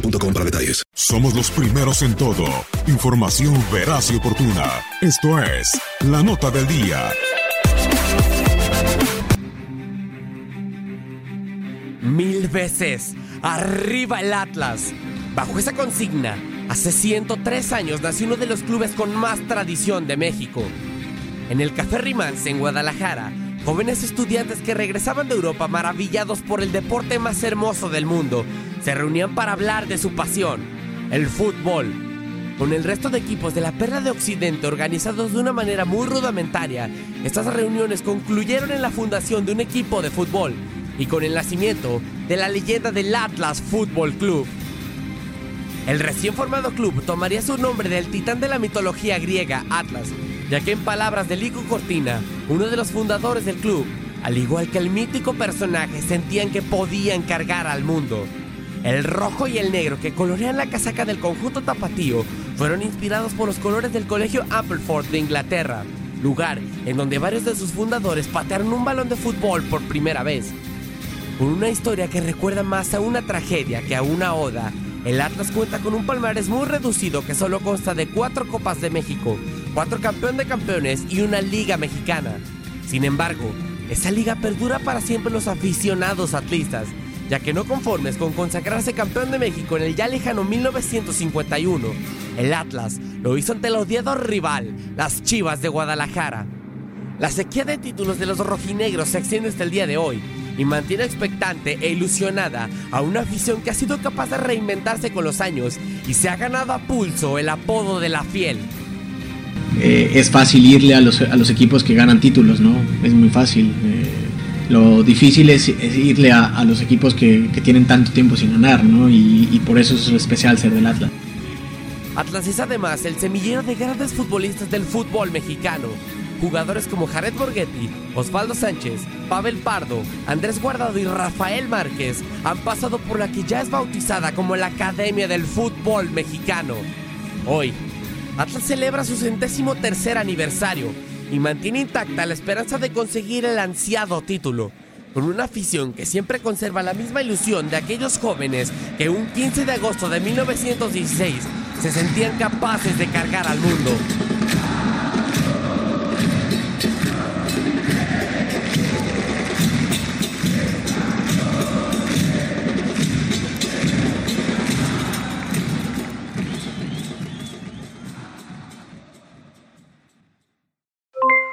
detalles. Somos los primeros en todo. Información veraz y oportuna. Esto es La Nota del Día. Mil veces. Arriba el Atlas. Bajo esa consigna, hace 103 años nació uno de los clubes con más tradición de México. En el Café Rimans, en Guadalajara, jóvenes estudiantes que regresaban de Europa maravillados por el deporte más hermoso del mundo, se reunían para hablar de su pasión, el fútbol. Con el resto de equipos de la Perla de Occidente organizados de una manera muy rudimentaria, estas reuniones concluyeron en la fundación de un equipo de fútbol y con el nacimiento de la leyenda del Atlas Fútbol Club. El recién formado club tomaría su nombre del titán de la mitología griega Atlas, ya que en palabras de Lico Cortina, uno de los fundadores del club, al igual que el mítico personaje, sentían que podían cargar al mundo. El rojo y el negro que colorean la casaca del conjunto tapatío fueron inspirados por los colores del colegio Appleford de Inglaterra, lugar en donde varios de sus fundadores patearon un balón de fútbol por primera vez. Con una historia que recuerda más a una tragedia que a una oda, el Atlas cuenta con un palmarés muy reducido que solo consta de cuatro Copas de México, cuatro Campeón de Campeones y una Liga Mexicana. Sin embargo, esa liga perdura para siempre los aficionados atlistas, ya que no conformes con consagrarse campeón de México en el ya lejano 1951, el Atlas lo hizo ante el odiado rival, las Chivas de Guadalajara. La sequía de títulos de los rojinegros se extiende hasta el día de hoy y mantiene expectante e ilusionada a una afición que ha sido capaz de reinventarse con los años y se ha ganado a pulso el apodo de la fiel. Eh, es fácil irle a los, equipos que ganan títulos, ¿no? Es muy fácil. Eh, lo difícil es, irle a, los equipos que, tienen tanto tiempo sin ganar, ¿no? Y, y por eso es especial ser del Atlas. Atlas es además el semillero de grandes futbolistas del fútbol mexicano. Jugadores como Jared Borghetti, Osvaldo Sánchez, Pavel Pardo, Andrés Guardado y Rafael Márquez han pasado por la que ya es bautizada como la Academia del Fútbol Mexicano. Hoy, Atlas celebra su centésimo tercer aniversario y mantiene intacta la esperanza de conseguir el ansiado título, con una afición que siempre conserva la misma ilusión de aquellos jóvenes que un 15 de agosto de 1916 se sentían capaces de cargar al mundo.